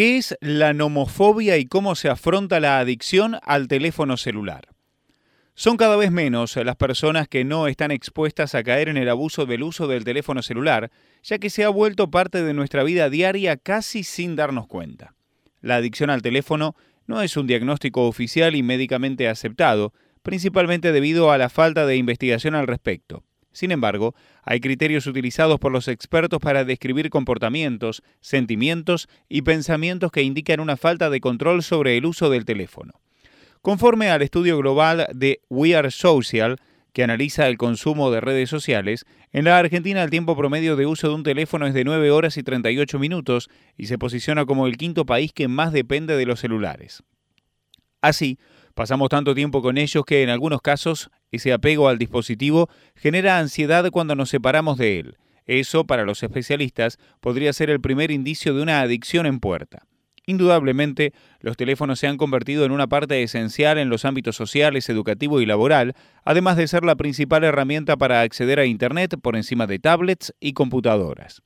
¿Qué es la nomofobia y cómo se afronta la adicción al teléfono celular? Son cada vez menos las personas que no están expuestas a caer en el abuso del uso del teléfono celular, ya que se ha vuelto parte de nuestra vida diaria casi sin darnos cuenta. La adicción al teléfono no es un diagnóstico oficial y médicamente aceptado, principalmente debido a la falta de investigación al respecto. Sin embargo, hay criterios utilizados por los expertos para describir comportamientos, sentimientos y pensamientos que indican una falta de control sobre el uso del teléfono. Conforme al estudio global de We Are Social, que analiza el consumo de redes sociales, en la Argentina el tiempo promedio de uso de un teléfono es de 9 horas y 38 minutos y se posiciona como el quinto país que más depende de los celulares. Así, pasamos tanto tiempo con ellos que en algunos casos ese apego al dispositivo genera ansiedad cuando nos separamos de él. Eso, para los especialistas, podría ser el primer indicio de una adicción en puerta. Indudablemente, los teléfonos se han convertido en una parte esencial en los ámbitos sociales, educativo y laboral, además de ser la principal herramienta para acceder a Internet por encima de tablets y computadoras.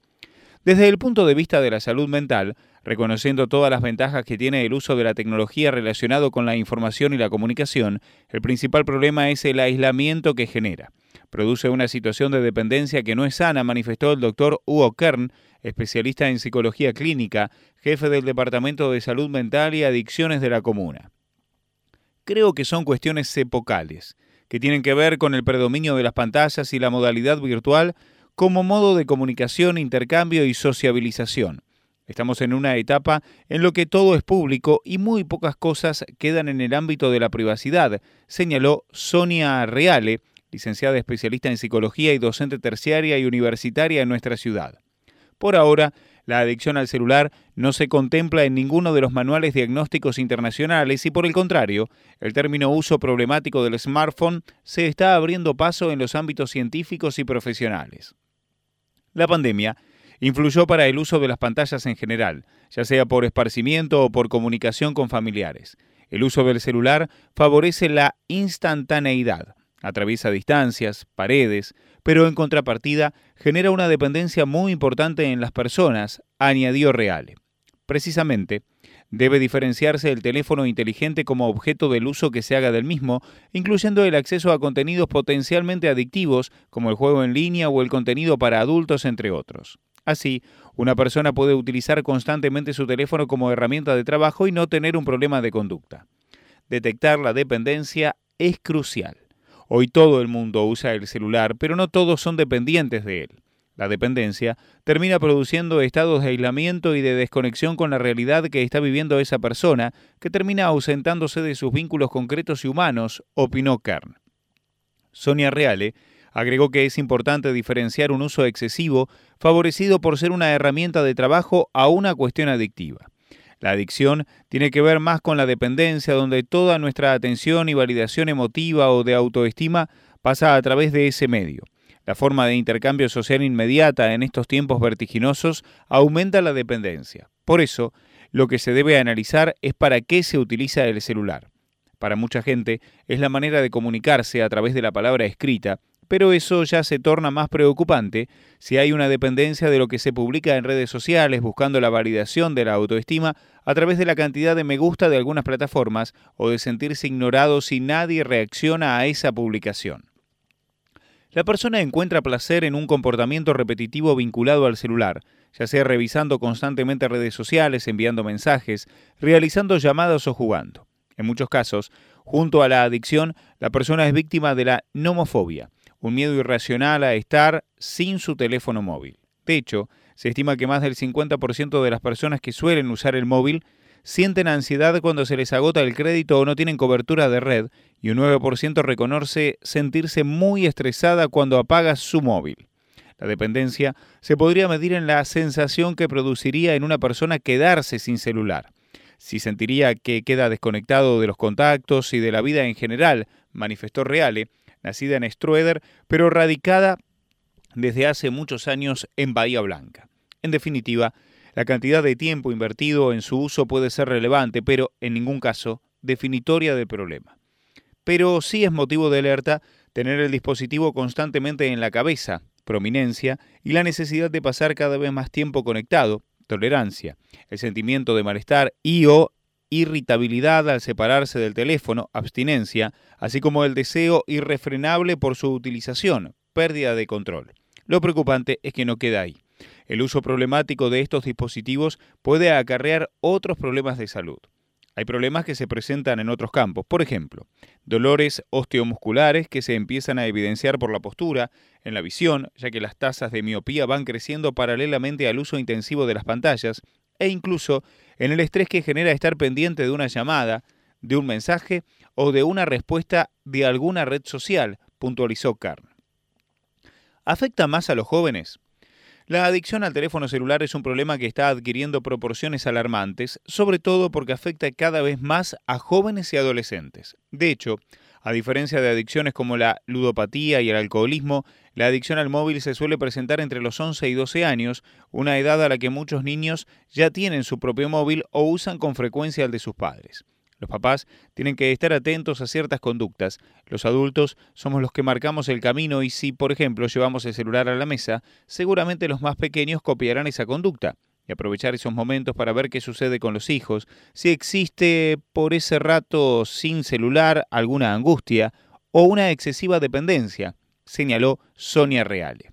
Desde el punto de vista de la salud mental, reconociendo todas las ventajas que tiene el uso de la tecnología relacionado con la información y la comunicación, el principal problema es el aislamiento que genera. Produce una situación de dependencia que no es sana, manifestó el doctor Hugo Kern, especialista en psicología clínica, jefe del Departamento de Salud Mental y Adicciones de la Comuna. Creo que son cuestiones epocales, que tienen que ver con el predominio de las pantallas y la modalidad virtual como modo de comunicación, intercambio y sociabilización. Estamos en una etapa en lo que todo es público y muy pocas cosas quedan en el ámbito de la privacidad, señaló Sonia Reale, licenciada especialista en psicología y docente terciaria y universitaria en nuestra ciudad. Por ahora, la adicción al celular no se contempla en ninguno de los manuales diagnósticos internacionales y por el contrario, el término uso problemático del smartphone se está abriendo paso en los ámbitos científicos y profesionales. La pandemia influyó para el uso de las pantallas en general, ya sea por esparcimiento o por comunicación con familiares. El uso del celular favorece la instantaneidad, atraviesa distancias, paredes, pero en contrapartida genera una dependencia muy importante en las personas, añadió Reale. Precisamente, Debe diferenciarse el teléfono inteligente como objeto del uso que se haga del mismo, incluyendo el acceso a contenidos potencialmente adictivos, como el juego en línea o el contenido para adultos, entre otros. Así, una persona puede utilizar constantemente su teléfono como herramienta de trabajo y no tener un problema de conducta. Detectar la dependencia es crucial. Hoy todo el mundo usa el celular, pero no todos son dependientes de él. La dependencia termina produciendo estados de aislamiento y de desconexión con la realidad que está viviendo esa persona, que termina ausentándose de sus vínculos concretos y humanos, opinó Kern. Sonia Reale agregó que es importante diferenciar un uso excesivo, favorecido por ser una herramienta de trabajo, a una cuestión adictiva. La adicción tiene que ver más con la dependencia, donde toda nuestra atención y validación emotiva o de autoestima pasa a través de ese medio. La forma de intercambio social inmediata en estos tiempos vertiginosos aumenta la dependencia. Por eso, lo que se debe analizar es para qué se utiliza el celular. Para mucha gente es la manera de comunicarse a través de la palabra escrita, pero eso ya se torna más preocupante si hay una dependencia de lo que se publica en redes sociales buscando la validación de la autoestima a través de la cantidad de me gusta de algunas plataformas o de sentirse ignorado si nadie reacciona a esa publicación. La persona encuentra placer en un comportamiento repetitivo vinculado al celular, ya sea revisando constantemente redes sociales, enviando mensajes, realizando llamadas o jugando. En muchos casos, junto a la adicción, la persona es víctima de la nomofobia, un miedo irracional a estar sin su teléfono móvil. De hecho, se estima que más del 50% de las personas que suelen usar el móvil sienten ansiedad cuando se les agota el crédito o no tienen cobertura de red, y un 9% reconoce sentirse muy estresada cuando apaga su móvil. La dependencia se podría medir en la sensación que produciría en una persona quedarse sin celular. Si sentiría que queda desconectado de los contactos y de la vida en general, manifestó Reale, nacida en Strueder, pero radicada desde hace muchos años en Bahía Blanca. En definitiva, la cantidad de tiempo invertido en su uso puede ser relevante, pero en ningún caso definitoria del problema. Pero sí es motivo de alerta tener el dispositivo constantemente en la cabeza, prominencia y la necesidad de pasar cada vez más tiempo conectado, tolerancia, el sentimiento de malestar y o irritabilidad al separarse del teléfono, abstinencia, así como el deseo irrefrenable por su utilización, pérdida de control. Lo preocupante es que no queda ahí. El uso problemático de estos dispositivos puede acarrear otros problemas de salud. Hay problemas que se presentan en otros campos, por ejemplo, dolores osteomusculares que se empiezan a evidenciar por la postura, en la visión, ya que las tasas de miopía van creciendo paralelamente al uso intensivo de las pantallas, e incluso en el estrés que genera estar pendiente de una llamada, de un mensaje o de una respuesta de alguna red social, puntualizó Carn. ¿Afecta más a los jóvenes? La adicción al teléfono celular es un problema que está adquiriendo proporciones alarmantes, sobre todo porque afecta cada vez más a jóvenes y adolescentes. De hecho, a diferencia de adicciones como la ludopatía y el alcoholismo, la adicción al móvil se suele presentar entre los 11 y 12 años, una edad a la que muchos niños ya tienen su propio móvil o usan con frecuencia el de sus padres. Los papás tienen que estar atentos a ciertas conductas. Los adultos somos los que marcamos el camino y si, por ejemplo, llevamos el celular a la mesa, seguramente los más pequeños copiarán esa conducta y aprovechar esos momentos para ver qué sucede con los hijos, si existe por ese rato sin celular alguna angustia o una excesiva dependencia, señaló Sonia Reale.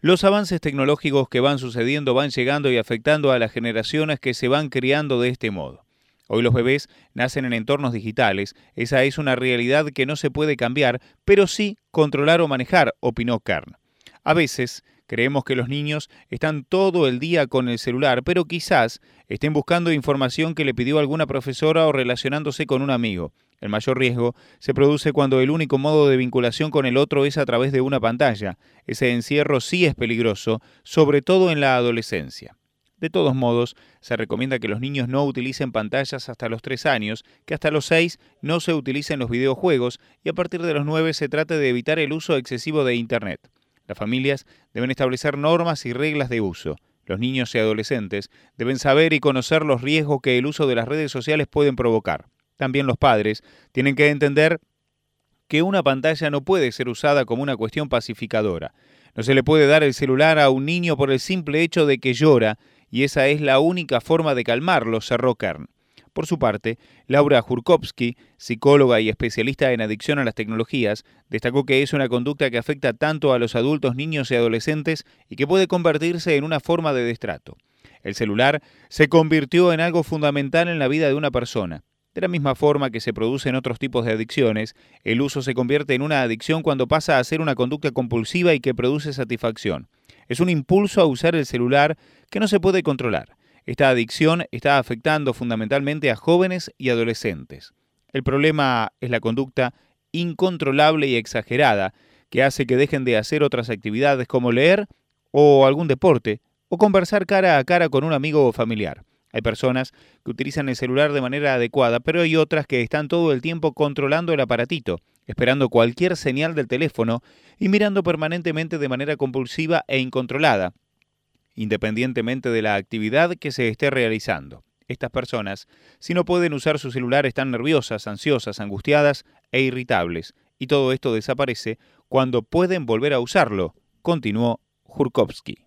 Los avances tecnológicos que van sucediendo van llegando y afectando a las generaciones que se van criando de este modo. Hoy los bebés nacen en entornos digitales, esa es una realidad que no se puede cambiar, pero sí controlar o manejar, opinó Kern. A veces creemos que los niños están todo el día con el celular, pero quizás estén buscando información que le pidió alguna profesora o relacionándose con un amigo. El mayor riesgo se produce cuando el único modo de vinculación con el otro es a través de una pantalla. Ese encierro sí es peligroso, sobre todo en la adolescencia. De todos modos, se recomienda que los niños no utilicen pantallas hasta los 3 años, que hasta los 6 no se utilicen los videojuegos y a partir de los 9 se trate de evitar el uso excesivo de Internet. Las familias deben establecer normas y reglas de uso. Los niños y adolescentes deben saber y conocer los riesgos que el uso de las redes sociales pueden provocar. También los padres tienen que entender que una pantalla no puede ser usada como una cuestión pacificadora. No se le puede dar el celular a un niño por el simple hecho de que llora y esa es la única forma de calmarlo, cerró Kern. Por su parte, Laura Jurkowski, psicóloga y especialista en adicción a las tecnologías, destacó que es una conducta que afecta tanto a los adultos, niños y adolescentes y que puede convertirse en una forma de destrato. El celular se convirtió en algo fundamental en la vida de una persona. De la misma forma que se produce en otros tipos de adicciones, el uso se convierte en una adicción cuando pasa a ser una conducta compulsiva y que produce satisfacción. Es un impulso a usar el celular que no se puede controlar. Esta adicción está afectando fundamentalmente a jóvenes y adolescentes. El problema es la conducta incontrolable y exagerada que hace que dejen de hacer otras actividades como leer o algún deporte o conversar cara a cara con un amigo o familiar. Hay personas que utilizan el celular de manera adecuada, pero hay otras que están todo el tiempo controlando el aparatito, esperando cualquier señal del teléfono y mirando permanentemente de manera compulsiva e incontrolada, independientemente de la actividad que se esté realizando. Estas personas, si no pueden usar su celular, están nerviosas, ansiosas, angustiadas e irritables, y todo esto desaparece cuando pueden volver a usarlo, continuó Jurkowski.